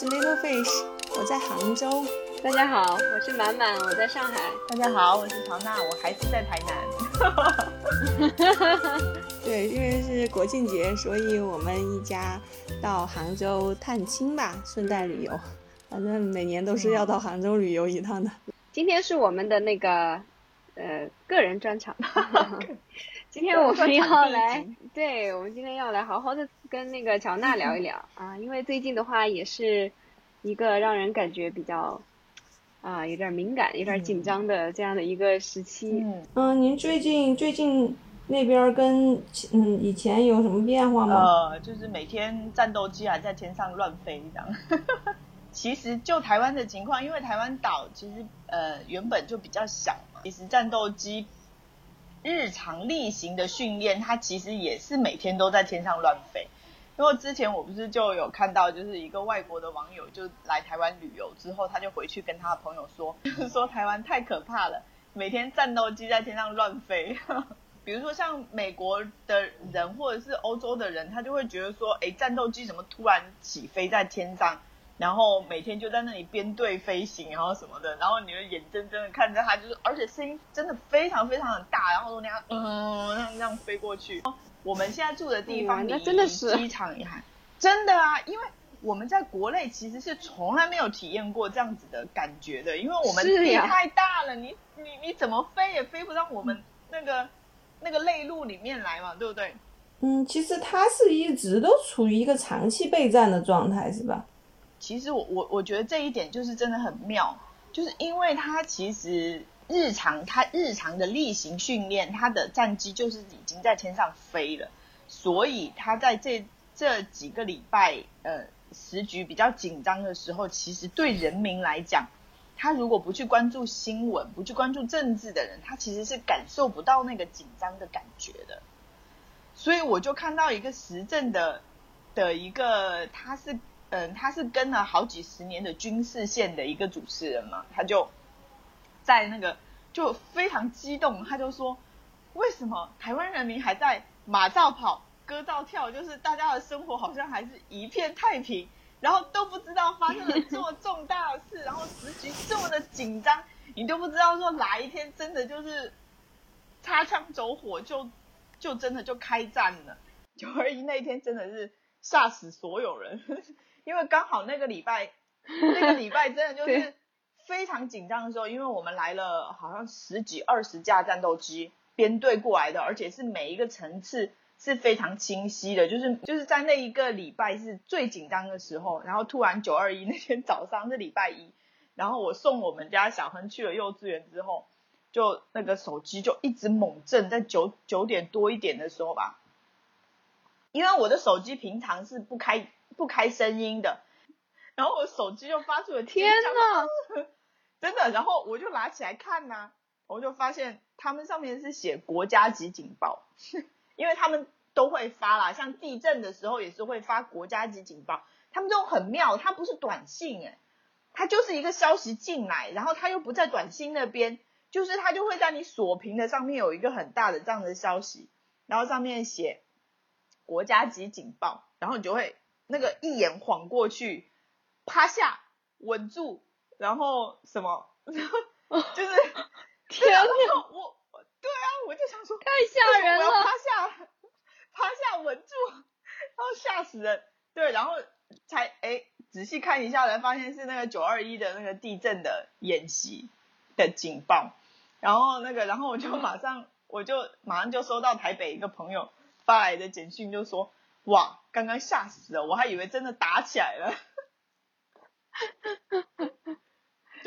是 Little Fish，我在杭州。大家好，我是满满，我在上海。大家好，我是乔娜，我还是在台南。对，因为是国庆节，所以我们一家到杭州探亲吧，顺带旅游。反正每年都是要到杭州旅游一趟的。今天是我们的那个呃个人专场。今天我们要来，对我们今天要来好好的跟那个乔娜聊一聊啊，因为最近的话也是一个让人感觉比较啊有点敏感、有点紧张的这样的一个时期。嗯，嗯您最近最近那边跟嗯以前有什么变化吗？呃，就是每天战斗机还在天上乱飞这样。其实就台湾的情况，因为台湾岛其实呃原本就比较小嘛，其实战斗机日常例行的训练，它其实也是每天都在天上乱飞。因为之前我不是就有看到，就是一个外国的网友就来台湾旅游之后，他就回去跟他的朋友说，就是说台湾太可怕了，每天战斗机在天上乱飞。比如说像美国的人或者是欧洲的人，他就会觉得说，哎，战斗机怎么突然起飞在天上？然后每天就在那里编队飞行，然后什么的，然后你就眼睁睁的看着它，就是而且声音真的非常非常的大，然后那样嗯那样那样飞过去。我们现在住的地方离机场也还真的啊，因为我们在国内其实是从来没有体验过这样子的感觉的，因为我们地太大了，你你你怎么飞也飞不到我们那个那个内陆里面来嘛，对不对？嗯，其实它是一直都处于一个长期备战的状态，是吧？其实我我我觉得这一点就是真的很妙，就是因为它其实日常他日常的例行训练，他的战机就是已经在天上飞了，所以他在这这几个礼拜呃时局比较紧张的时候，其实对人民来讲，他如果不去关注新闻，不去关注政治的人，他其实是感受不到那个紧张的感觉的。所以我就看到一个时政的的一个，他是。嗯，他是跟了好几十年的军事线的一个主持人嘛，他就在那个就非常激动，他就说，为什么台湾人民还在马照跑，歌照跳，就是大家的生活好像还是一片太平，然后都不知道发生了这么重大的事，然后时局这么的紧张，你都不知道说哪一天真的就是擦枪走火，就就真的就开战了。九二一那一天真的是吓死所有人。因为刚好那个礼拜，那个礼拜真的就是非常紧张的时候，因为我们来了好像十几二十架战斗机编队过来的，而且是每一个层次是非常清晰的，就是就是在那一个礼拜是最紧张的时候，然后突然九二一那天早上是礼拜一，然后我送我们家小亨去了幼稚园之后，就那个手机就一直猛震，在九九点多一点的时候吧，因为我的手机平常是不开。不开声音的，然后我手机就发出了天呐，真的，然后我就拿起来看呐，我就发现他们上面是写国家级警报，因为他们都会发啦，像地震的时候也是会发国家级警报，他们这种很妙，它不是短信哎，它就是一个消息进来，然后它又不在短信那边，就是它就会在你锁屏的上面有一个很大的这样的消息，然后上面写国家级警报，然后你就会。那个一眼晃过去，趴下稳住，然后什么，就是 天哪！我对啊，我就想说太吓人了，我要趴下，趴下稳住，然后吓死人。对，然后才哎仔细看一下，才发现是那个九二一的那个地震的演习的警报。然后那个，然后我就马上我就马上就收到台北一个朋友发来的简讯，就说。哇！刚刚吓死了，我还以为真的打起来了，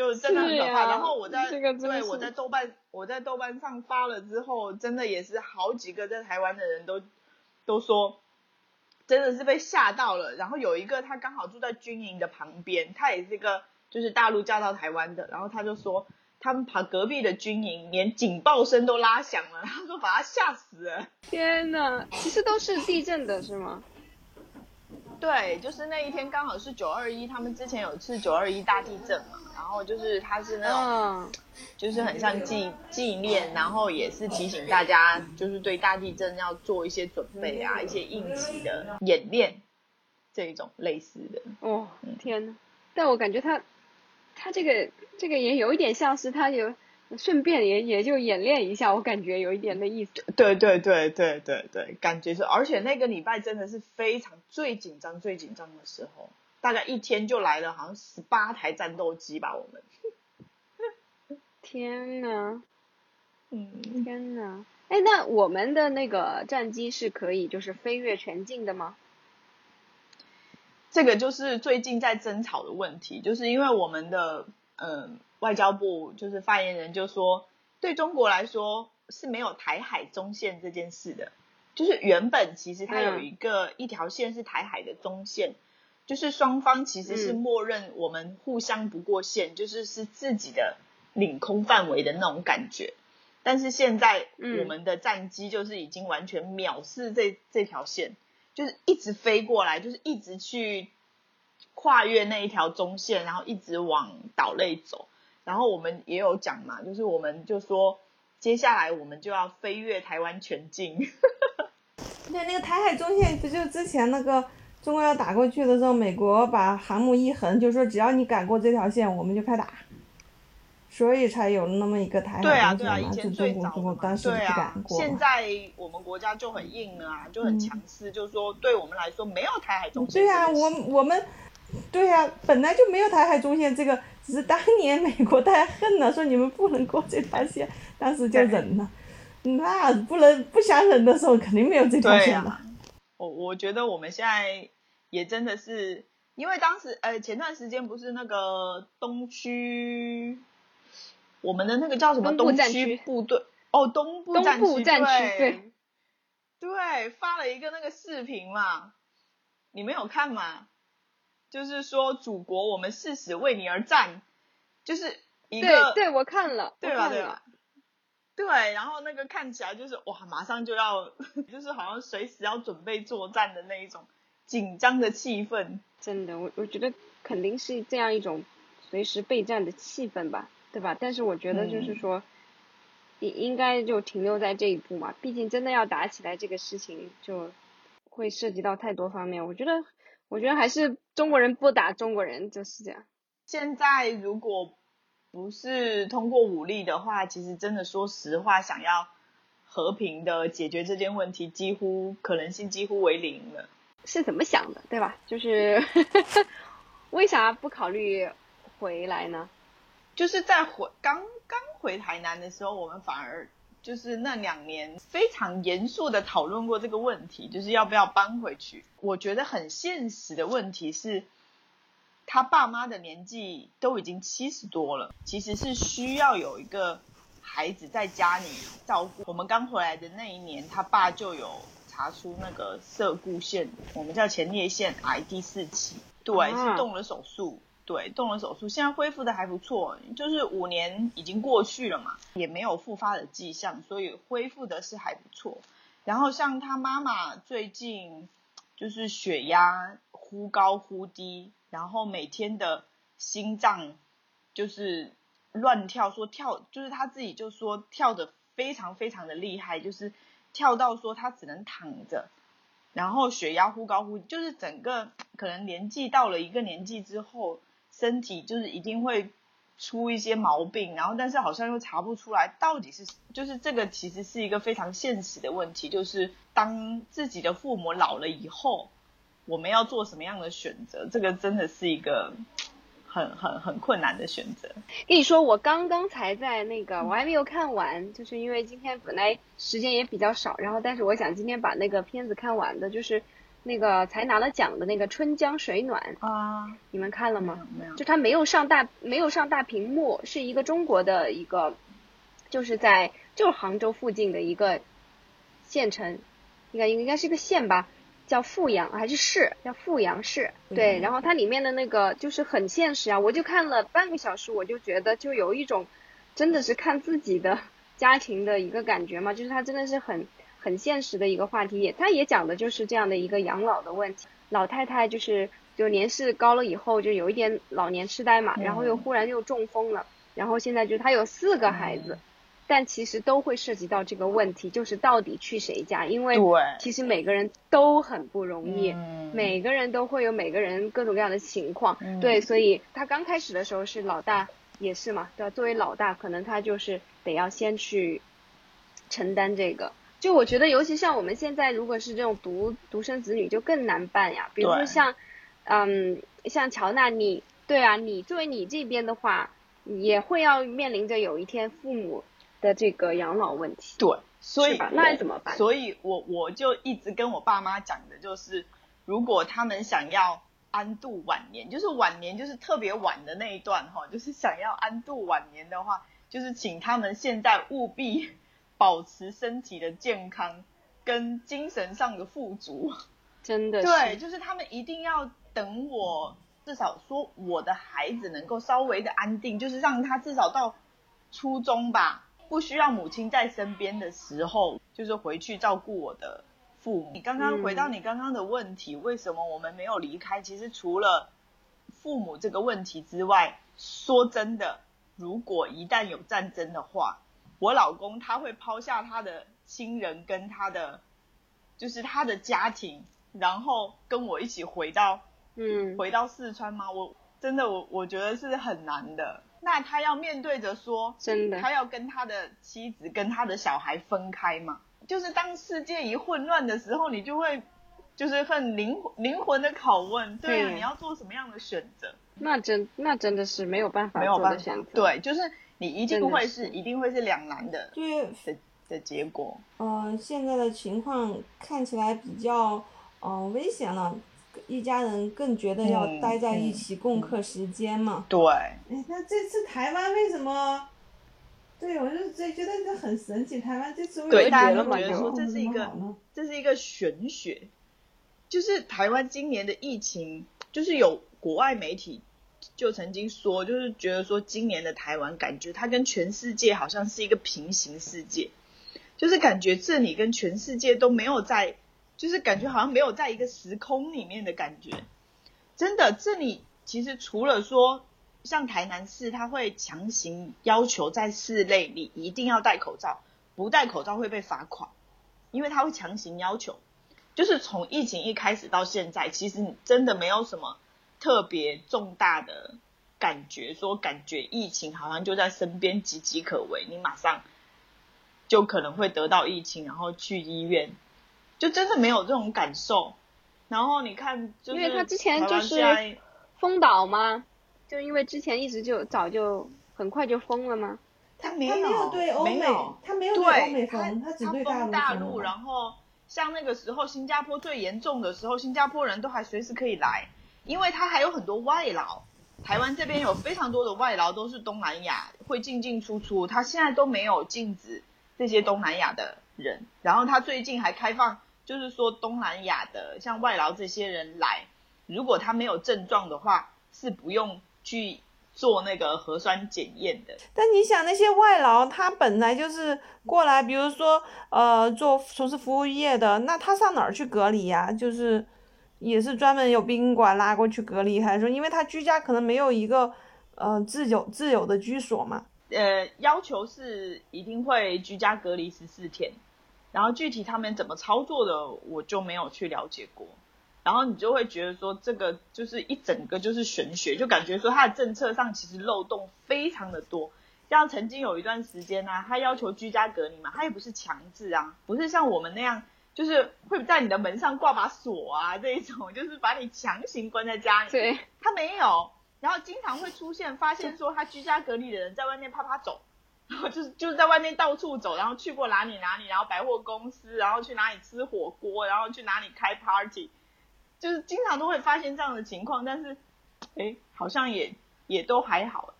就真的很可怕。然后我在对我在豆瓣我在豆瓣上发了之后，真的也是好几个在台湾的人都都说，真的是被吓到了。然后有一个他刚好住在军营的旁边，他也是一个就是大陆嫁到台湾的，然后他就说。他们把隔壁的军营，连警报声都拉响了。他说把他吓死了。天哪，其实都是地震的是吗？对，就是那一天刚好是九二一，他们之前有次九二一大地震嘛，然后就是他是那种，就是很像纪纪念，然后也是提醒大家，就是对大地震要做一些准备啊，一些应急的演练，这一种类似的。哦，天呐！但我感觉他他这个这个也有一点像是他有顺便也也就演练一下，我感觉有一点的意思。对对对对对对，感觉是，而且那个礼拜真的是非常最紧张最紧张的时候，大概一天就来了好像十八台战斗机吧，我们。天呐，嗯，天呐，哎，那我们的那个战机是可以就是飞跃全境的吗？这个就是最近在争吵的问题，就是因为我们的嗯外交部就是发言人就说，对中国来说是没有台海中线这件事的，就是原本其实它有一个一条线是台海的中线，就是双方其实是默认我们互相不过线，就是是自己的领空范围的那种感觉，但是现在我们的战机就是已经完全藐视这这条线。就是一直飞过来，就是一直去跨越那一条中线，然后一直往岛内走。然后我们也有讲嘛，就是我们就说，接下来我们就要飞越台湾全境。对，那个台海中线不就之前那个中国要打过去的时候，美国把航母一横，就说只要你敢过这条线，我们就开打。所以才有那么一个台海中线嘛，就中国中国当时不敢过。现在我们国家就很硬了啊，就很强势，就是说对我们来说没有台海中线。对啊，我我们，对啊，本来就没有台海中线这个，只是当年美国太恨了，说你们不能过这条线，当时就忍了。那不能不想忍的时候，肯定没有这条线了。我我觉得我们现在也真的是，因为当时呃前段时间不是那个东区。我们的那个叫什么东区部队哦，东部战区对，对，发了一个那个视频嘛，你没有看吗？就是说祖国，我们誓死为你而战，就是一个对，我看了，对吧？对吧？对，然后那个看起来就是哇，马上就要，就是好像随时要准备作战的那一种紧张的气氛。真的，我我觉得肯定是这样一种随时备战的气氛吧。对吧？但是我觉得就是说，应应该就停留在这一步嘛。毕竟真的要打起来，这个事情就会涉及到太多方面。我觉得，我觉得还是中国人不打中国人就是这样。现在如果不是通过武力的话，其实真的说实话，想要和平的解决这件问题，几乎可能性几乎为零了。是怎么想的，对吧？就是 为啥不考虑回来呢？就是在回刚刚回台南的时候，我们反而就是那两年非常严肃的讨论过这个问题，就是要不要搬回去。我觉得很现实的问题是，他爸妈的年纪都已经七十多了，其实是需要有一个孩子在家里照顾。我们刚回来的那一年，他爸就有查出那个射固腺，我们叫前列腺癌第四期，对，是动了手术。对，动了手术，现在恢复的还不错，就是五年已经过去了嘛，也没有复发的迹象，所以恢复的是还不错。然后像他妈妈最近就是血压忽高忽低，然后每天的心脏就是乱跳，说跳就是他自己就说跳的非常非常的厉害，就是跳到说他只能躺着，然后血压忽高忽，就是整个可能年纪到了一个年纪之后。身体就是一定会出一些毛病，然后但是好像又查不出来到底是，就是这个其实是一个非常现实的问题，就是当自己的父母老了以后，我们要做什么样的选择？这个真的是一个很很很困难的选择。跟你说，我刚刚才在那个，我还没有看完，就是因为今天本来时间也比较少，然后但是我想今天把那个片子看完的，就是。那个才拿了奖的那个《春江水暖》啊，你们看了吗？没有，就它没有上大没有上大屏幕，是一个中国的一个，就是在就是杭州附近的一个县城，应该应该是一个县吧，叫富阳还是市？叫富阳市。对，然后它里面的那个就是很现实啊，我就看了半个小时，我就觉得就有一种真的是看自己的 家庭的一个感觉嘛，就是它真的是很。很现实的一个话题，也他也讲的就是这样的一个养老的问题。老太太就是就年事高了以后就有一点老年痴呆嘛，然后又忽然又中风了，然后现在就她有四个孩子，但其实都会涉及到这个问题，就是到底去谁家？因为对其实每个人都很不容易，嗯每个人都会有每个人各种各样的情况。嗯对，所以他刚开始的时候是老大，也是嘛，对吧？作为老大，可能他就是得要先去承担这个。就我觉得，尤其像我们现在，如果是这种独独生子女，就更难办呀。比如说像，嗯，像乔娜，你对啊，你作为你这边的话，也会要面临着有一天父母的这个养老问题。对，所以那怎么办所以我我就一直跟我爸妈讲的就是，如果他们想要安度晚年，就是晚年就是特别晚的那一段哈，就是想要安度晚年的话，就是请他们现在务必保持身体的健康跟精神上的富足。真的是，对，就是他们一定要等我，至少说我的孩子能够稍微的安定，就是让他至少到初中吧，不需要母亲在身边的时候，就是回去照顾我的父母。你刚刚回到你刚刚的问题，为什么我们没有离开？其实除了父母这个问题之外，说真的，如果一旦有战争的话，我老公他会抛下他的亲人跟他的，就是他的家庭，然后跟我一起回到嗯，回到四川吗？我真的我我觉得是很难的。那他要面对着说，真的他要跟他的妻子跟他的小孩分开嘛？就是当世界一混乱的时候，你就会就是很灵灵魂的拷问，对啊，对你要做什么样的选择？那真那真的是没有办法没有办法做的选择。，对，就是你一定会是是一定会是两难的对，的的结果。呃，现在的情况看起来比较呃危险了，一家人更觉得要嗯待在一嗯起共克时间嘛。对，哎，那这次台湾为什么？对，我就觉觉得这很神奇，台湾这次为对，什大家么都觉得说这是一个这是一个玄学，就是台湾今年的疫情，就是有国外媒体就曾经说，就是觉得说今年的台湾感觉它跟全世界好像是一个平行世界，就是感觉这里跟全世界都没有在，就是感觉好像没有在一个时空里面的感觉。真的，这里其实除了说像台南市，它会强行要求在室内你一定要戴口罩，不戴口罩会被罚款，因为它会强行要求。就是从疫情一开始到现在，其实真的没有什么特别重大的感觉，说感觉疫情好像就在身边岌岌可危，你马上就可能会得到疫情，然后去医院，就真的没有这种感受。然后你看，就是因为他之前就是封岛吗？就因为之前一直就早就很快就封了吗？他他没他没有对欧美没，他没有对欧美对，他封，他只对封大陆，陆然后像那个时候新加坡最严重的时候，新加坡人都还随时可以来，因为他还有很多外劳。台湾这边有非常多的外劳都是东南亚会进进出出，他现在都没有禁止这些东南亚的人，然后他最近还开放，就是说东南亚的像外劳这些人来，如果他没有症状的话，是不用去做那个核酸检验的。但你想那些外劳，他本来就是过来，比如说呃做从事服务业的，那他上哪儿去隔离呀？就是也是专门有宾馆拉过去隔离，还是说因为他居家可能没有一个呃自有自有的居所嘛？呃，要求是一定会居家隔离十四天，然后具体他们怎么操作的，我就没有去了解过。然后你就会觉得说，这个就是一整个就是玄学，就感觉说他的政策上其实漏洞非常的多。像曾经有一段时间呢、啊，他要求居家隔离嘛，他也不是强制啊，不是像我们那样，就是会在你的门上挂把锁啊这一种，就是把你强行关在家里。对，他没有，然后经常会出现发现说他居家隔离的人在外面啪啪走，然后就是就是在外面到处走，然后去过哪里哪里，然后百货公司，然后去哪里吃火锅，然后去哪里开 party，就是经常都会发现这样的情况，但是哎好像也也都还好。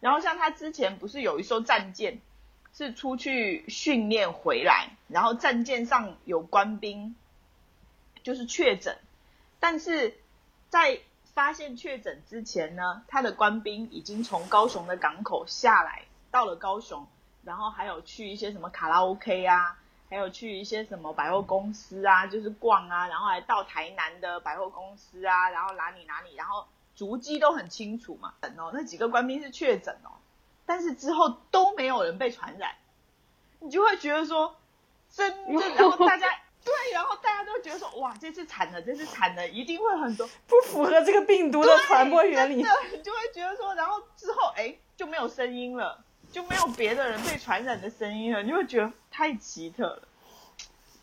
然后像他之前不是有一艘战舰是出去训练回来，然后战舰上有官兵就是确诊，但是在发现确诊之前呢，他的官兵已经从高雄的港口下来，到了高雄，然后还有去一些什么卡拉 OK 啊，还有去一些什么百货公司啊，就是逛啊，然后还到台南的百货公司啊，然后哪里哪里，然后足迹都很清楚嘛。哦，那几个官兵是确诊哦，但是之后都没有人被传染，你就会觉得说，真的，然后大家 对，然后大家都觉得说，哇，这次惨了，这次惨了，一定会很多不符合这个病毒的传播原理。真的，你就会觉得说，然后之后哎就没有声音了，就没有别的人被传染的声音了，你就会觉得太奇特了，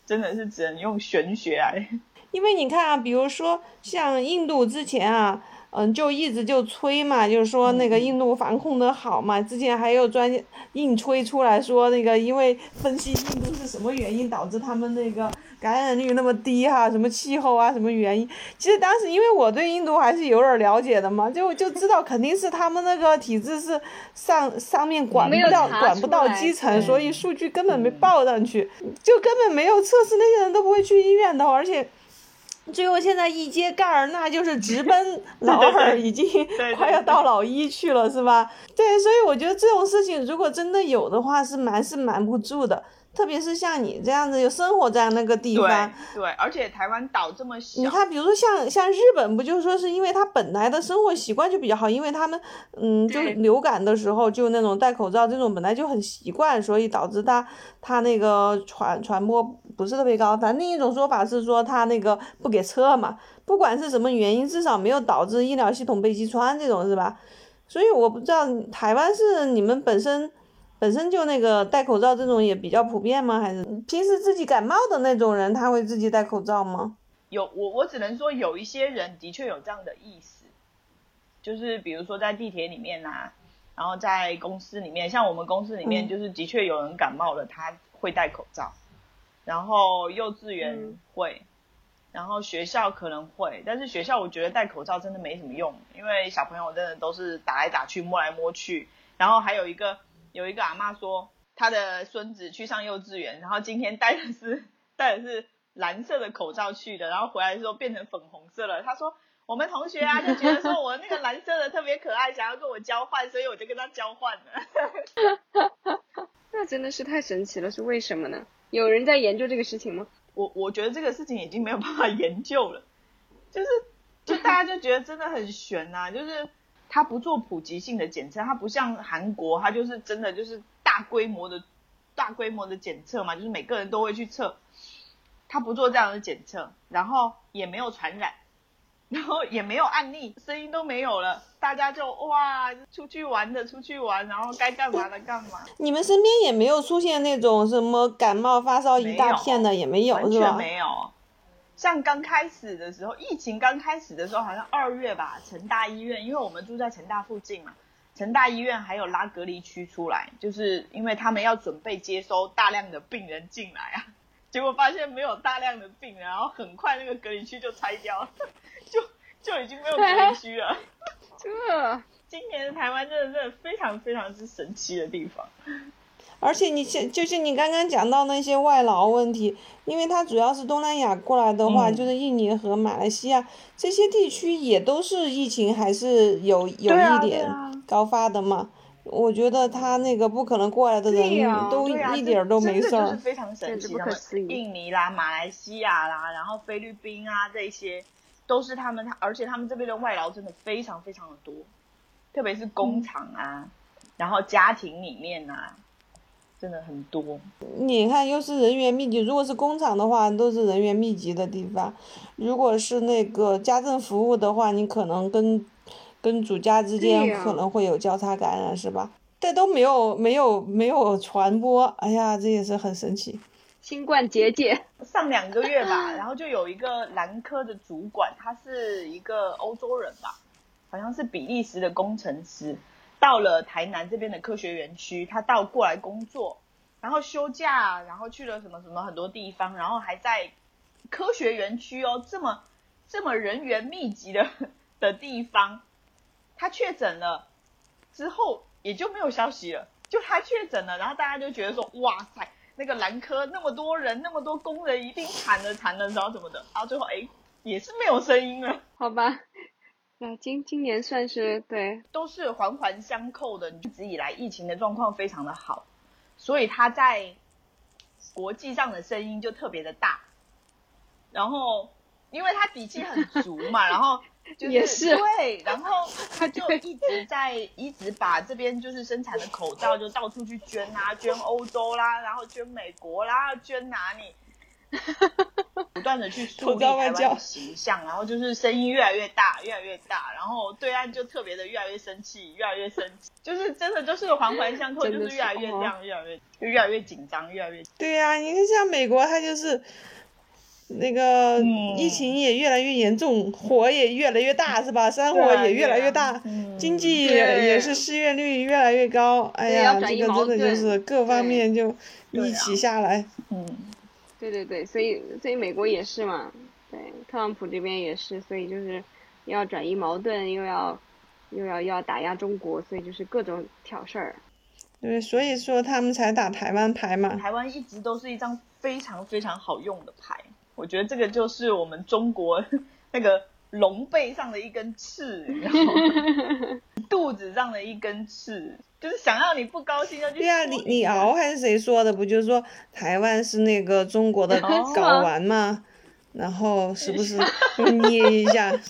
真的是只能用玄学来。因为你看啊，比如说像印度之前啊。嗯，就一直就吹嘛，就是说那个印度防控的好嘛。之前还有专家硬吹出来说，那个因为分析印度是什么原因导致他们那个感染率那么低哈，什么气候啊，什么原因。其实当时因为我对印度还是有点了解的嘛，就就知道肯定是他们那个体制是上上面管不到管不到基层，所以数据根本没报上去，就根本没有测试，那些人都不会去医院的，而且。最后现在一揭盖儿，那就是直奔老二，已经快要到老一去了，是吧？对，所以我觉得这种事情如果真的有的话，是瞒是瞒不住的。特别是像你这样子，又生活在那个地方，对，而且台湾岛这么小，你看，比如说像像日本，不就是说是因为他本来的生活习惯就比较好，因为他们，嗯，就流感的时候就那种戴口罩这种本来就很习惯，所以导致他他那个传传播不是特别高。反正另一种说法是说他那个不给测嘛，不管是什么原因，至少没有导致医疗系统被击穿这种是吧？所以我不知道台湾是你们本身。本身就那个戴口罩这种也比较普遍吗？还是平时自己感冒的那种人他会自己戴口罩吗？有我我只能说有一些人的确有这样的意思，就是比如说在地铁里面啊，然后在公司里面，像我们公司里面就是的确有人感冒了，他会戴口罩，然后幼稚园会，然后学校可能会，但是学校我觉得戴口罩真的没什么用，因为小朋友真的都是打来打去摸来摸去，然后还有一个。有一个阿妈说，她的孙子去上幼稚园，然后今天戴的是 戴的是蓝色的口罩去的，然后回来的时候变成粉红色了。她说，我们同学啊就觉得说我那个蓝色的特别可爱，想要跟我交换，所以我就跟他交换了。那真的是太神奇了，是为什么呢？有人在研究这个事情吗？我我觉得这个事情已经没有办法研究了，就是就大家就觉得真的很悬呐，就是。他不做普及性的检测，它不像韩国，它就是真的就是大规模的、大规模的检测嘛，就是每个人都会去测。他不做这样的检测，然后也没有传染，然后也没有案例，声音都没有了，大家就哇，出去玩的出去玩，然后该干嘛的干嘛。你们身边也没有出现那种什么感冒发烧一大片的，也没有是吧？没有。像刚开始的时候，疫情刚开始的时候，好像二月吧，成大医院，因为我们住在成大附近嘛，成大医院还有拉隔离区出来，就是因为他们要准备接收大量的病人进来啊，结果发现没有大量的病人，然后很快那个隔离区就拆掉了，就就已经没有隔离区了。这今年的台湾真的是非常非常之神奇的地方。而且你像就是你刚刚讲到那些外劳问题，因为它主要是东南亚过来的话，就是印尼和马来西亚这些地区也都是疫情还是有有一点高发的嘛。我觉得他那个不可能过来的人都一点都没事儿。是非常神奇的，印尼啦、马来西亚啦，然后菲律宾啊这些，都是他们，而且他们这边的外劳真的非常非常的多，特别是工厂啊，然后家庭里面啊。真的很多，你看又是人员密集，如果是工厂的话，都是人员密集的地方；如果是那个家政服务的话，你可能跟跟主家之间可能会有交叉感染，是吧？但都没有没有没有传播，哎呀，这也是很神奇。新冠结界上两个月吧，然后就有一个男科的主管，他是一个欧洲人吧，好像是比利时的工程师。到了台南这边的科学园区，他到过来工作，然后休假，然后去了什么什么很多地方，然后还在科学园区哦，这么这么人员密集的 的地方，他确诊了之后也就没有消息了，就他确诊了，然后大家就觉得说，哇塞，那个蓝科那么多人，那么多工人一定惨了惨了，然后怎么的，然后最后哎也是没有声音了，好吧。那今今年算是对，都是环环相扣的。一直以来疫情的状况非常的好，所以他在国际上的声音就特别的大。然后，因为他底气很足嘛，然后 也是对，然后 他就一直在一直把这边就是生产的口罩就到处去捐啊，捐欧洲啦，然后捐美国啦，捐哪里？不断的去树立台湾的形象，然后就是声音越来越大，越来越大，然后对岸就特别的越来越生气，越来越生气，就是真的就是环环相扣，就是越来越这样，越来越就越来越紧张，越来越。对呀，你看像美国，它就是那个疫情也越来越严重，火也越来越大，是吧？山火也越来越大，经济也是失业率越来越高。哎呀，这个真的就是各方面就一起下来，嗯。对对对，所以所以美国也是嘛，对，特朗普这边也是，所以就是要转移矛盾，又要又要要打压中国，所以就是各种挑事儿。对，所以说他们才打台湾牌嘛。台湾一直都是一张非常非常好用的牌，我觉得这个就是我们中国 那个龙背上的一根刺，然后 肚子上的一根刺。就是想要你不高兴就去。对啊，李李敖还是谁说的？不就是说台湾是那个中国的 睾丸吗？然后时不是捏一下？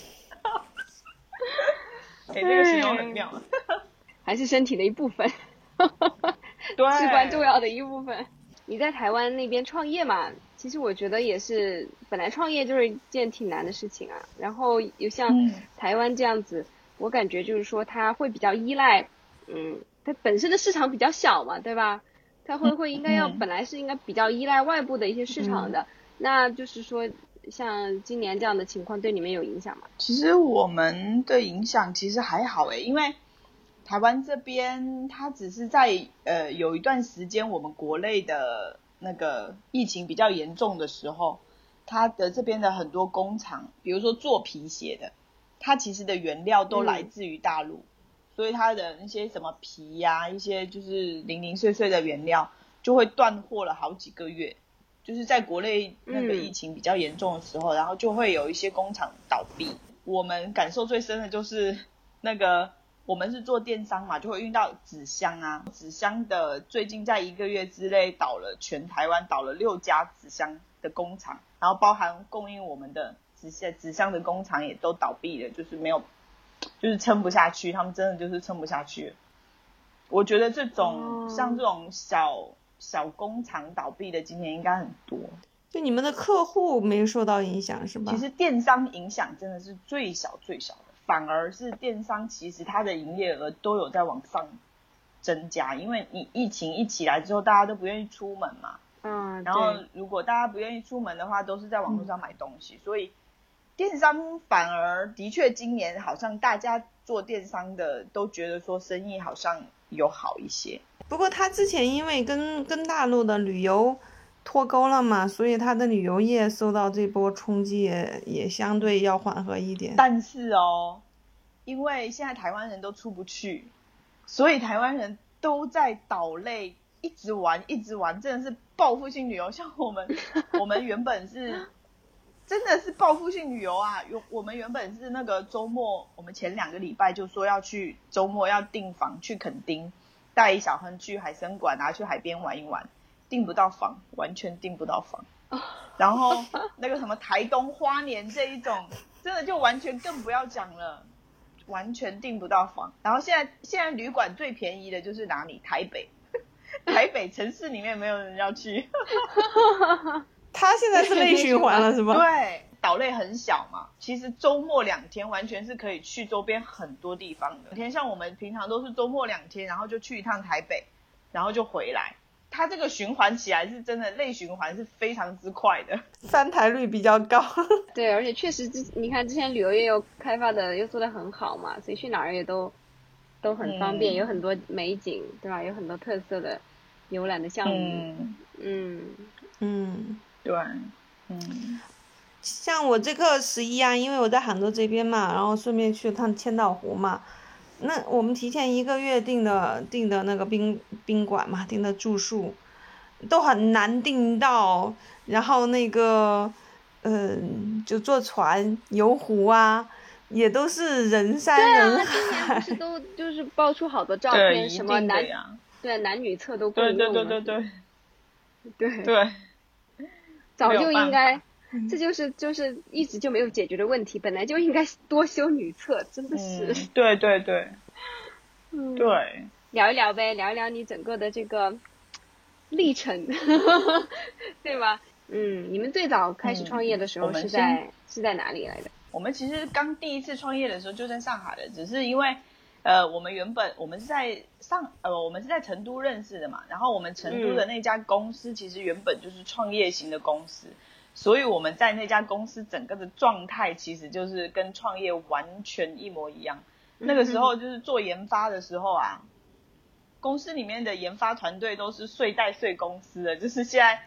哎，这个形容很妙。还是身体的一部分。对。至关重要的一部分。你在台湾那边创业嘛？其实我觉得也是，本来创业就是一件挺难的事情啊。然后有像台湾这样子，我感觉就是说它会比较依赖，嗯。它本身的市场比较小嘛，对吧？它会会应该要本来是应该比较依赖外部的一些市场的，那就是说像今年这样的情况对你们有影响吗？其实我们的影响其实还好诶，因为台湾这边它只是在呃有一段时间我们国内的那个疫情比较严重的时候，它的这边的很多工厂，比如说做皮鞋的，它其实的原料都来自于大陆。所以它的那些什么皮呀，一些就是零零碎碎的原料，就会断货了好几个月。就是在国内那个疫情比较严重的时候，然后就会有一些工厂倒闭。我们感受最深的就是那个，我们是做电商嘛，就会遇到纸箱啊，纸箱的最近在一个月之内倒了，全台湾倒了六家纸箱的工厂，然后包含供应我们的纸箱纸箱的工厂也都倒闭了，就是没有。就是撑不下去，他们真的就是撑不下去。我觉得这种像这种小小工厂倒闭的今年应该很多。就你们的客户没受到影响是吧？其实电商影响真的是最小最小的，反而是电商其实它的营业额都有在往上增加，因为你疫情一起来之后，大家都不愿意出门嘛。嗯。然后如果大家不愿意出门的话，都是在网络上买东西，所以。电商反而的确，今年好像大家做电商的都觉得说生意好像有好一些。不过他之前因为跟跟大陆的旅游脱钩了嘛，所以他的旅游业受到这波冲击也也相对要缓和一点。但是哦，因为现在台湾人都出不去，所以台湾人都在岛内一直玩一直玩，真的是报复性旅游。像我们，我们原本是。真的是报复性旅游啊！有我们原本是那个周末，我们前两个礼拜就说要去周末要订房去垦丁，带小亨去海参馆啊，去海边玩一玩，订不到房，完全订不到房。然后那个什么台东花莲这一种，真的就完全更不要讲了，完全订不到房。然后现在现在旅馆最便宜的就是哪里？台北，台北城市里面没有人要去。他现在是内循环了，是吧？对，岛内很小嘛，其实周末两天完全是可以去周边很多地方的。天像我们平常都是周末两天，然后就去一趟台北，然后就回来。它这个循环起来是真的内循环是非常之快的，翻台率比较高。对，而且确实之你看之前旅游业又开发的又做的很好嘛，所以去哪儿也都都很方便，有很多美景，对吧？有很多特色的游览的项目。嗯嗯。对，嗯，像我这个十一啊，因为我在杭州这边嘛，然后顺便去趟千岛湖嘛，那我们提前一个月订的订的那个宾宾馆嘛，订的住宿都很难订到，然后那个，嗯，就坐船游湖啊，也都是人山人海。对啊，今年不是都就是爆出好多照片，什么男对男女厕都共用对对对对对，对对。早就应该，这就是就是一直就没有解决的问题。本来就应该多修女厕，真的是。对对对，嗯，对，聊一聊呗，聊一聊你整个的这个历程，对吧？嗯，你们最早开始创业的时候是在是在哪里来的？我们其实刚第一次创业的时候就在上海的，只是因为。呃，我们原本我们是在上呃，我们是在成都认识的嘛，然后我们成都的那家公司其实原本就是创业型的公司，所以我们在那家公司整个的状态其实就是跟创业完全一模一样。那个时候就是做研发的时候啊，公司里面的研发团队都是睡袋睡公司的，就是现在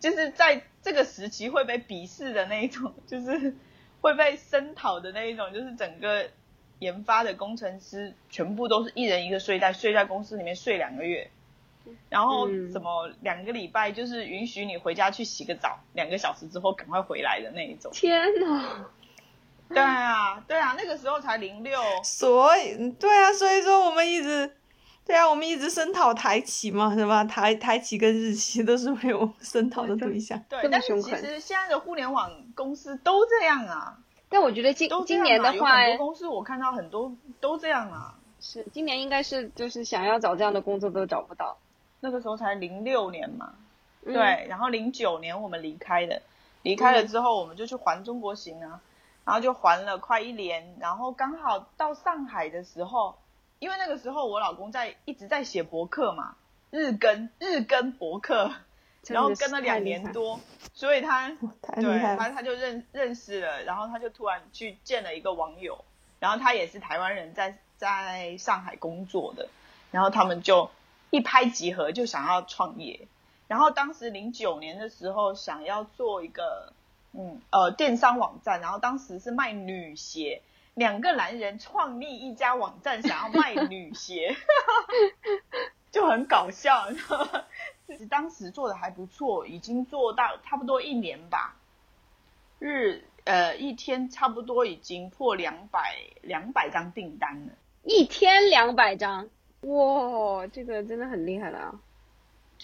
就是在这个时期会被鄙视的那一种，就是会被声讨的那一种，就是整个。研发的工程师全部都是一人一个睡袋，睡在公司里面睡两个月，然后怎么两个礼拜就是允许你回家去洗个澡，两个小时之后赶快回来的那一种。天哪！对啊，对啊，那个时候才零六。所以，对啊，所以说我们一直，对啊，我们一直声讨台企嘛，是吧？台台企跟日企都是没有声讨的对象。对，但是其实现在的互联网公司都这样啊。但我觉得今今年的话，很多公司我看到很多都这样啊。是，今年应该是就是想要找这样的工作都找不到。那个时候才零六年嘛，对，然后零九年我们离开的，离开了之后我们就去环中国行啊，然后就环了快一年，然后刚好到上海的时候，因为那个时候我老公在一直在写博客嘛，日更日更博客。然后跟了两年多，所以他对他他就认认识了，然后他就突然去见了一个网友，然后他也是台湾人，在在上海工作的，然后他们就一拍即合，就想要创业。然后当时零九年的时候，想要做一个嗯呃电商网站，然后当时是卖女鞋，两个男人创立一家网站，想要卖女鞋，就很搞笑，道吗？当时做的还不错，已经做到差不多一年吧。日呃一天差不多已经破两百两百张订单了。一天两百张，哇，这个真的很厉害了啊！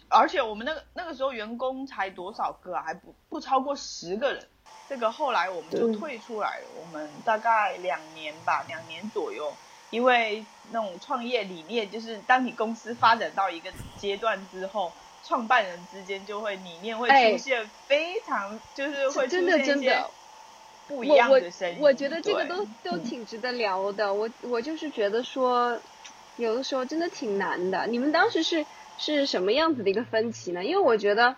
而且我们那个那个时候员工才多少个啊？还不不超过十个人。这个后来我们就退出来了。我们大概两年吧，两年左右，因为那种创业理念就是，当你公司发展到一个阶段之后。创办人之间就会理念会出现非常，就是会出现一些不一样的声音。我觉得这个都都挺值得聊的。我我就是觉得说，有的时候真的挺难的。你们当时是是什么样子的一个分歧呢？因为我觉得，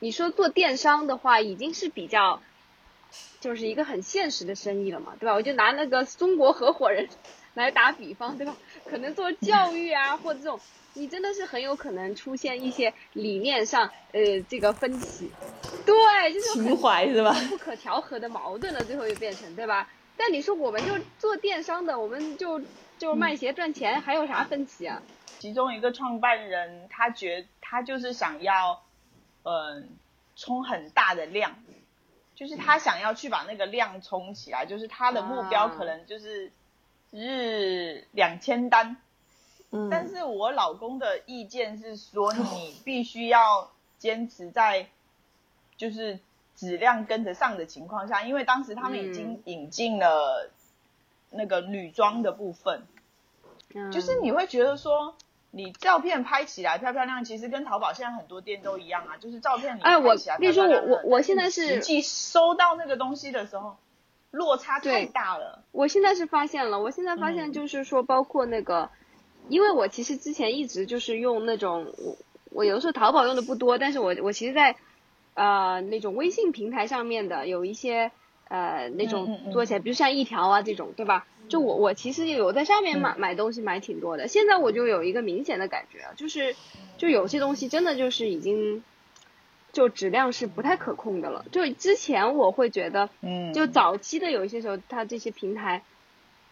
你说做电商的话，已经是比较，就是一个很现实的生意了嘛，对吧？我就拿那个中国合伙人来打比方，对吧？可能做教育啊，或者这种。你真的是很有可能出现一些理念上呃这个分歧，对，就是情怀是吧？不可调和的矛盾了，最后又变成对吧？但你说我们就做电商的，我们就就卖鞋赚钱，还有啥分歧啊？其中一个创办人他觉他就是想要，嗯，冲很大的量，就是他想要去把那个量冲起来，就是他的目标可能就是日两千单。但是我老公的意见是说，你必须要坚持在，就是质量跟得上的情况下，因为当时他们已经引进了那个女装的部分，就是你会觉得说，你照片拍起来漂漂亮，其实跟淘宝现在很多店都一样啊，就是照片你拍起来漂漂亮，我我我现在是实际收到那个东西的时候，落差太大了。我现在是发现了，我现在发现就是说，包括那个。因为我其实之前一直就是用那种我我有的时候淘宝用的不多，但是我我其实，在呃那种微信平台上面的有一些呃那种做起来，比如像一条啊这种，对吧？就我我其实有在上面买买东西买挺多的。现在我就有一个明显的感觉，就是就有些东西真的就是已经就质量是不太可控的了。就之前我会觉得，嗯，就早期的有一些时候，它这些平台。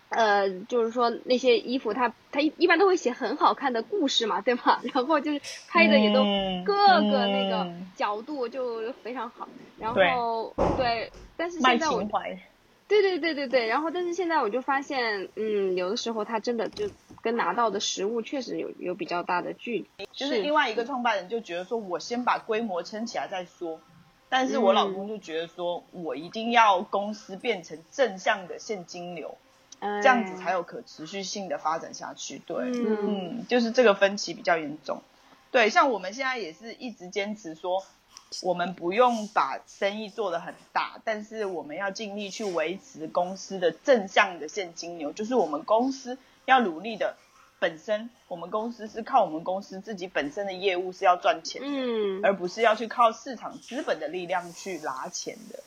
呃，就是说那些衣服，它它一一般都会写很好看的故事嘛，对吧？然后就是拍的也都各个那个角度就非常好。然后对，但是现在我对对对对对，然后但是现在我就发现，嗯，有的时候他真的就跟拿到的实物确实有有比较大的距离。就是另外一个创办人就觉得说，我先把规模撑起来再说。但是我老公就觉得说，我一定要公司变成正向的现金流，这样子才有可持续性的发展下去。对，嗯，就是这个分歧比较严重。对，像我们现在也是一直坚持说，我们不用把生意做得很大，但是我们要尽力去维持公司的正向的现金流，就是我们公司要努力的。本身我们公司是靠我们公司自己本身的业务是要赚钱，嗯，而不是要去靠市场资本的力量去拿钱的。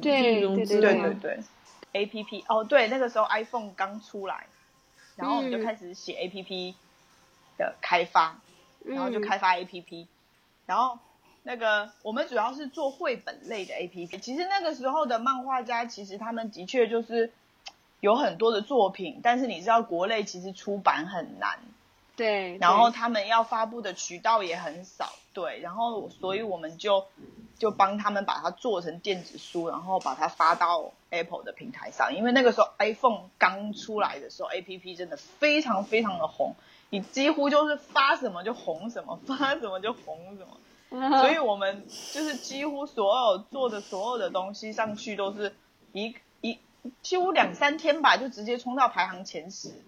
对对对对对。A P P 哦，对，那个时候 iPhone 刚出来，然后我们就开始写 A P P 的开发，然后就开发 A P P，然后那个我们主要是做绘本类的 A P P。其实那个时候的漫画家，其实他们的确就是。有很多的作品，但是你知道国内其实出版很难，对，然后他们要发布的渠道也很少，对，然后所以我们就就帮他们把它做成电子书，然后把它发到 Apple 的平台上，因为那个时候 iPhone 刚出来的时候，APP 真的非常非常的红，你几乎就是发什么就红什么，发什么就红什么，所以我们就是几乎所有做的所有的东西上去都是一一。几乎两三天吧，就直接冲到排行前十，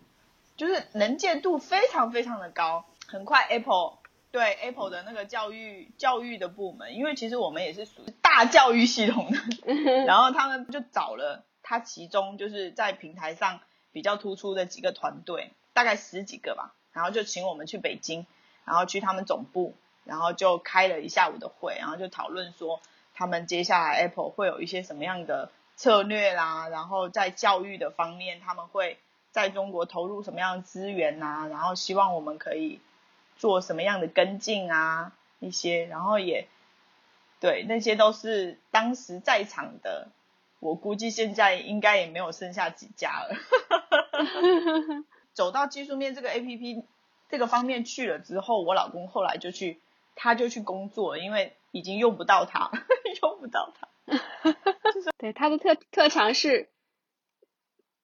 就是能见度非常非常的高。很快，Apple 对 Apple 的那个教育教育的部门，因为其实我们也是属于大教育系统的，然后他们就找了他其中就是在平台上比较突出的几个团队，大概十几个吧，然后就请我们去北京，然后去他们总部，然后就开了一下午的会，然后就讨论说他们接下来 Apple 会有一些什么样的。策略啦，然后在教育的方面，他们会在中国投入什么样的资源呐？然后希望我们可以做什么样的跟进啊？一些，然后也对，那些都是当时在场的。我估计现在应该也没有剩下几家了。走到技术面这个 A P P 这个方面去了之后，我老公后来就去，他就去工作，因为已经用不到它，用不到它。对，他的特特长是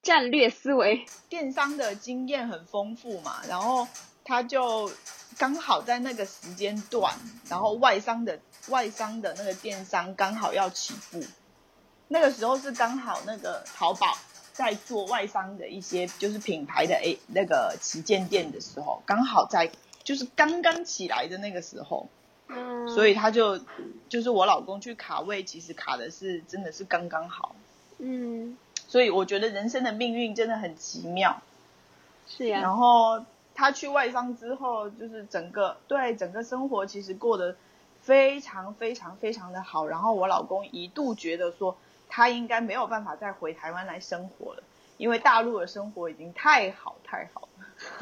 战略思维，电商的经验很丰富嘛，然后他就刚好在那个时间段，然后外商的外商的那个电商刚好要起步，那个时候是刚好那个淘宝在做外商的一些就是品牌的诶那个旗舰店的时候，刚好在就是刚刚起来的那个时候。嗯所以他就就是我老公去卡位，其实卡的是真的是刚刚好。嗯，所以我觉得人生的命运真的很奇妙。是呀。然后他去外商之后，就是整个对整个生活其实过得非常非常非常的好。然后我老公一度觉得说他应该没有办法再回台湾来生活了，因为大陆的生活已经太好太好。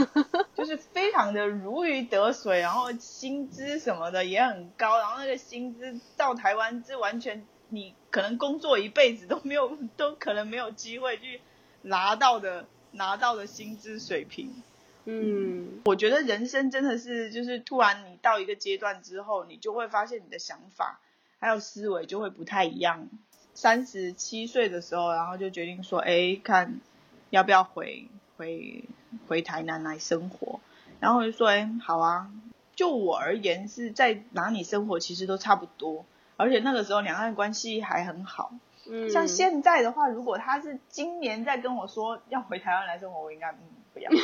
就是非常的如鱼得水，然后薪资什么的也很高，然后那个薪资到台湾是完全你可能工作一辈子都没有，都可能没有机会去拿到的拿到的薪资水平。嗯，我觉得人生真的是就是突然你到一个阶段之后，你就会发现你的想法还有思维就会不太一样。三十七岁的时候，然后就决定说，哎，看要不要回。回回台南来生活，然后我就说：“哎，好啊。”就我而言，是在哪里生活其实都差不多，而且那个时候两岸关系还很好。嗯，像现在的话，如果他是今年再跟我说要回台湾来生活，我应该嗯不要。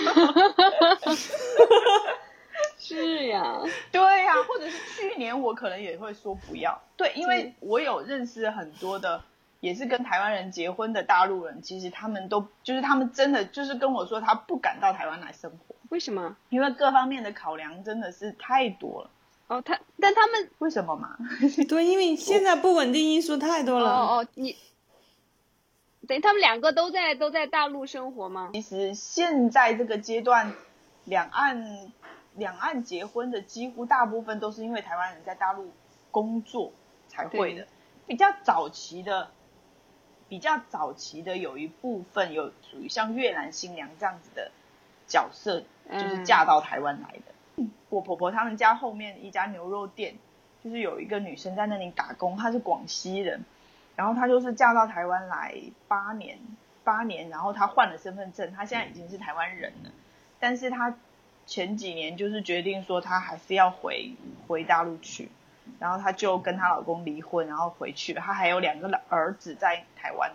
是呀，对呀，或者是去年我可能也会说不要。对，因为我有认识很多的。也是跟台湾人结婚的大陆人，其实他们都就是他们真的就是跟我说，他不敢到台湾来生活。为什么？因为各方面的考量真的是太多了。哦，他但他们为什么嘛？对，因为现在不稳定因素太多了。哦哦，你等于他们两个都在都在大陆生活吗？其实现在这个阶段，两岸两岸结婚的几乎大部分都是因为台湾人在大陆工作才会的，比较早期的。比较早期的有一部分有属于像越南新娘这样子的角色，就是嫁到台湾来的。我婆婆他们家后面一家牛肉店，就是有一个女生在那里打工，她是广西人，然后她就是嫁到台湾来八年，八年，然后她换了身份证，她现在已经是台湾人了，但是她前几年就是决定说她还是要回回大陆去，然后她就跟她老公离婚，然后回去。她还有两个儿子在台湾，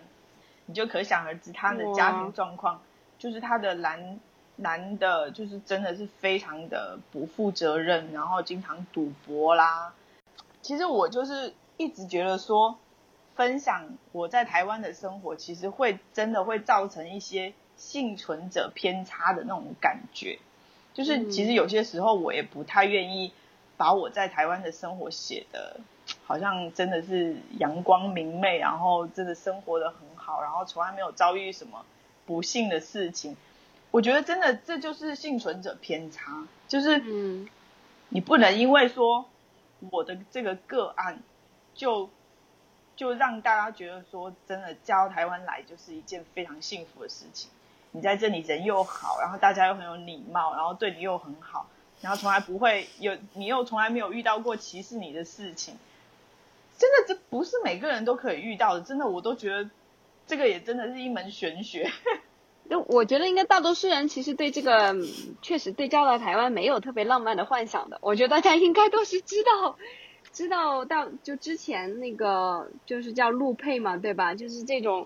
你就可想而知她的家庭状况，就是她的男男的，就是真的是非常的不负责任，然后经常赌博啦。其实我就是一直觉得说，分享我在台湾的生活，其实会真的会造成一些幸存者偏差的那种感觉。就是其实有些时候我也不太愿意把我在台湾的生活写的，好像真的是阳光明媚，然后真的生活的很好，然后从来没有遭遇什么不幸的事情。我觉得真的这就是幸存者偏差，就是你不能因为说。我的这个个案，就就让大家觉得说，真的嫁到台湾来就是一件非常幸福的事情。你在这里人又好，然后大家又很有礼貌，然后对你又很好，然后从来不会有，你又从来没有遇到过歧视你的事情。真的，这不是每个人都可以遇到的。真的，我都觉得这个也真的是一门玄学。就我觉得，应该大多数人其实对这个确实对嫁到台湾没有特别浪漫的幻想的。我觉得大家应该都是知道，知道到就之前那个就是叫陆配嘛，对吧？就是这种，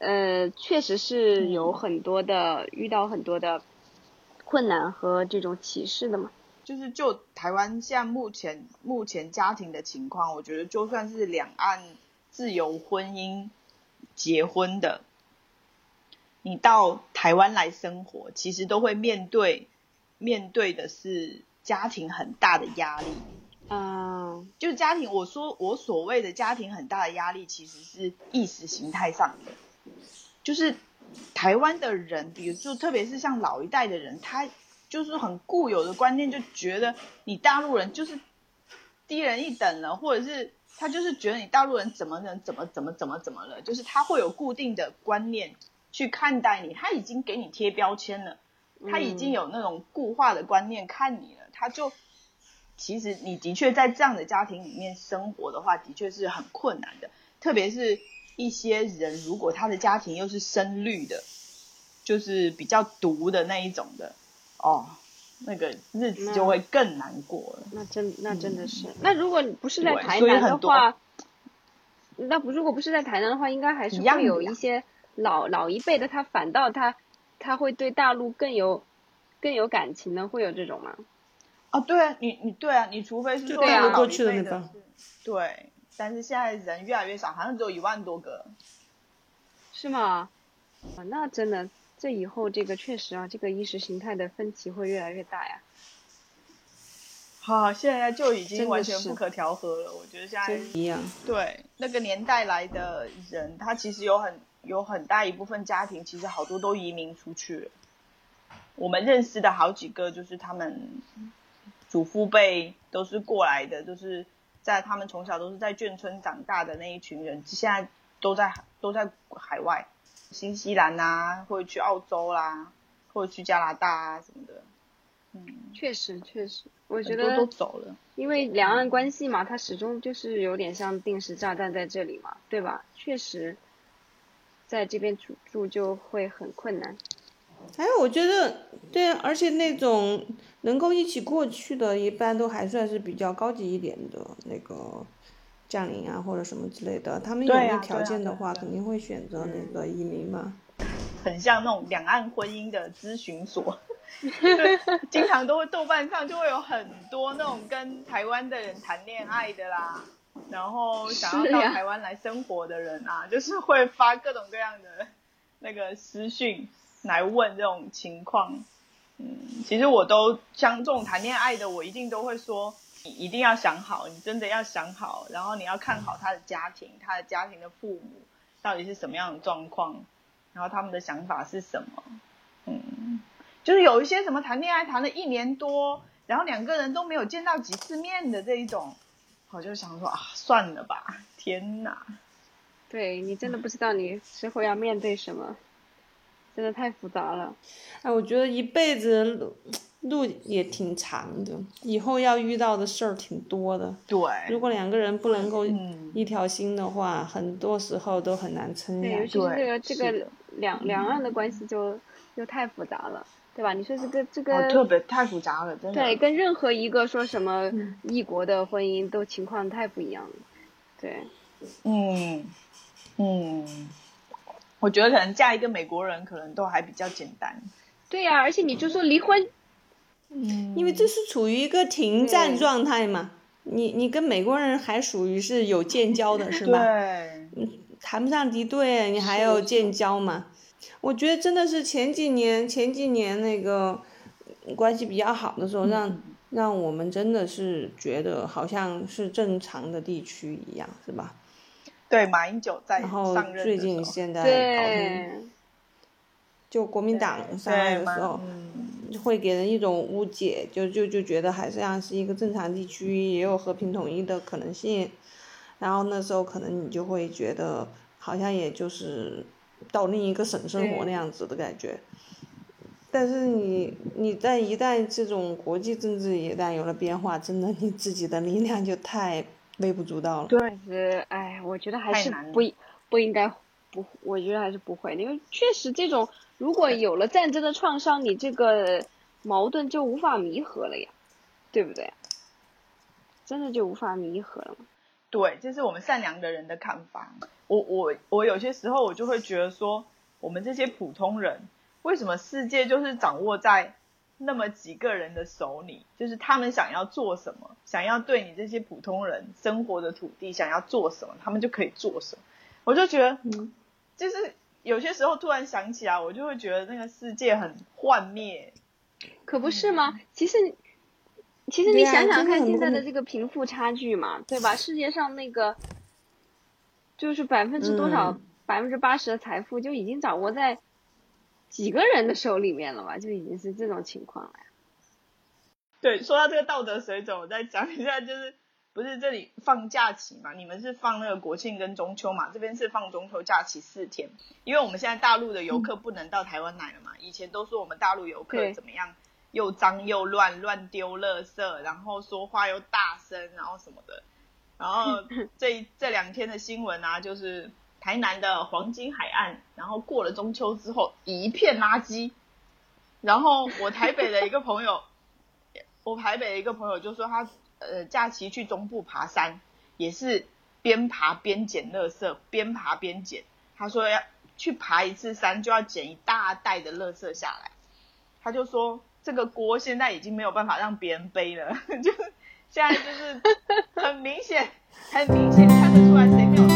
呃，确实是有很多的遇到很多的困难和这种歧视的嘛。就是就台湾现在目前目前家庭的情况，我觉得就算是两岸自由婚姻结婚的。你到台湾来生活，其实都会面对面对的是家庭很大的压力。嗯，就家庭，我说我所谓的家庭很大的压力，其实是意识形态上的。就是台湾的人，比如就特别是像老一代的人，他就是很固有的观念，就觉得你大陆人就是低人一等了，或者是他就是觉得你大陆人怎么能怎么怎么怎么怎么了，就是他会有固定的观念。去看待你，他已经给你贴标签了，他已经有那种固化的观念看你了，他就其实你的确在这样的家庭里面生活的话，的确是很困难的。特别是一些人，如果他的家庭又是深绿的，就是比较毒的那一种的，哦，那个日子就会更难过了。那真那真的是，那如果不是在台南的话，那不如果不是在台南的话，应该还是会有一些。老老一辈的他反倒他他会对大陆更有更有感情呢？会有这种吗？啊，对啊，你你对啊，你除非是说老一辈的，对，但是现在人越来越少，好像只有一万多个，是吗？啊，那真的，这以后这个确实啊，这个意识形态的分歧会越来越大呀。好，现在就已经完全不可调和了。我觉得现在一样，对那个年代来的人，他其实有很。有很大一部分家庭，其实好多都移民出去了。我们认识的好几个，就是他们祖父辈都是过来的，就是在他们从小都是在眷村长大的那一群人，现在都在都在海外，新西兰啊，或者去澳洲啦，或者去加拿大啊什么的。嗯，确实确实，我觉得都走了，因为两岸关系嘛，它始终就是有点像定时炸弹在这里嘛，对吧？确实。在这边住住就会很困难。还有，我觉得对，而且那种能够一起过去的，一般都还算是比较高级一点的那个将领啊，或者什么之类的。他们有那条件的话，肯定会选择那个移民嘛。很像那种两岸婚姻的咨询所，经常都会豆瓣上就会有很多那种跟台湾的人谈恋爱的啦。然后想要到台湾来生活的人啊，就是会发各种各样的那个私讯来问这种情况。嗯，其实我都像这种谈恋爱的，我一定都会说，你一定要想好，你真的要想好，然后你要看好他的家庭，他的家庭的父母到底是什么样的状况，然后他们的想法是什么。嗯，就是有一些什么谈恋爱谈了一年多，然后两个人都没有见到几次面的这一种。我就想说啊，算了吧，天哪！对你真的不知道你之后要面对什么，真的太复杂了。哎，我觉得一辈子路路也挺长的，以后要遇到的事儿挺多的。对。如果两个人不能够一条心的话，很多时候都很难撑下去。对，尤其是这个这个两两岸的关系就就太复杂了。对吧？你说这个这个特别太复杂了，真的。对，跟任何一个说什么异国的婚姻都情况太不一样了。对，嗯嗯，我觉得可能嫁一个美国人可能都还比较简单。对呀，而且你就说离婚，嗯，因为这是处于一个停战状态嘛。你你跟美国人还属于是有建交的是吧？对，谈不上敌对，你还有建交嘛？我觉得真的是前几年前几年那个关系比较好的时候，让让我们真的是觉得好像是正常的地区一样，是吧？对，马英九在然后最近现在搞成，就国民党上来的时候。会给人一种误解，就就就觉得海参崴是一个正常地区，也有和平统一的可能性。然后那时候可能你就会觉得，好像也就是到另一个省生活那样子的感觉。但是你你在一旦这种国际政治一旦有了变化，真的你自己的力量就太微不足道了。对，是哎，我觉得还是不不应该不，我觉得还是不会，因为确实这种。如果有了战争的创伤，你这个矛盾就无法弥合了呀，对不对？真的就无法弥合了。对，这是我们善良的人的看法。我我我有些时候我就会觉得说，我们这些普通人，为什么世界就是掌握在那么几个人的手里？就是他们想要做什么，想要对你这些普通人生活的土地想要做什么，他们就可以做什么。我就觉得，嗯，就是。有些时候突然想起来，我就会觉得那个世界很幻灭，可不是吗？其实，其实你想想看，现在的这个贫富差距嘛，对吧？世界上那个就是百分之多少，百分之八十的财富就已经掌握在几个人的手里面了吧？就已经是这种情况了呀。对，说到这个道德水准，我再讲一下，就是。不是这里放假期嘛？你们是放那个国庆跟中秋嘛？这边是放中秋假期四天，因为我们现在大陆的游客不能到台湾来了嘛。以前都说我们大陆游客怎么样，又脏又乱，乱丢垃圾，然后说话又大声，然后什么的。然后这这两天的新闻啊，就是台南的黄金海岸，然后过了中秋之后一片垃圾。然后我台北的一个朋友，我台北的一个朋友就说他。呃，假期去中部爬山，也是边爬边捡垃圾，边爬边捡。他说要去爬一次山，就要捡一大袋的垃圾下来。他就说这个锅现在已经没有办法让别人背了，就现在就是很明显，很明显看得出来谁没有。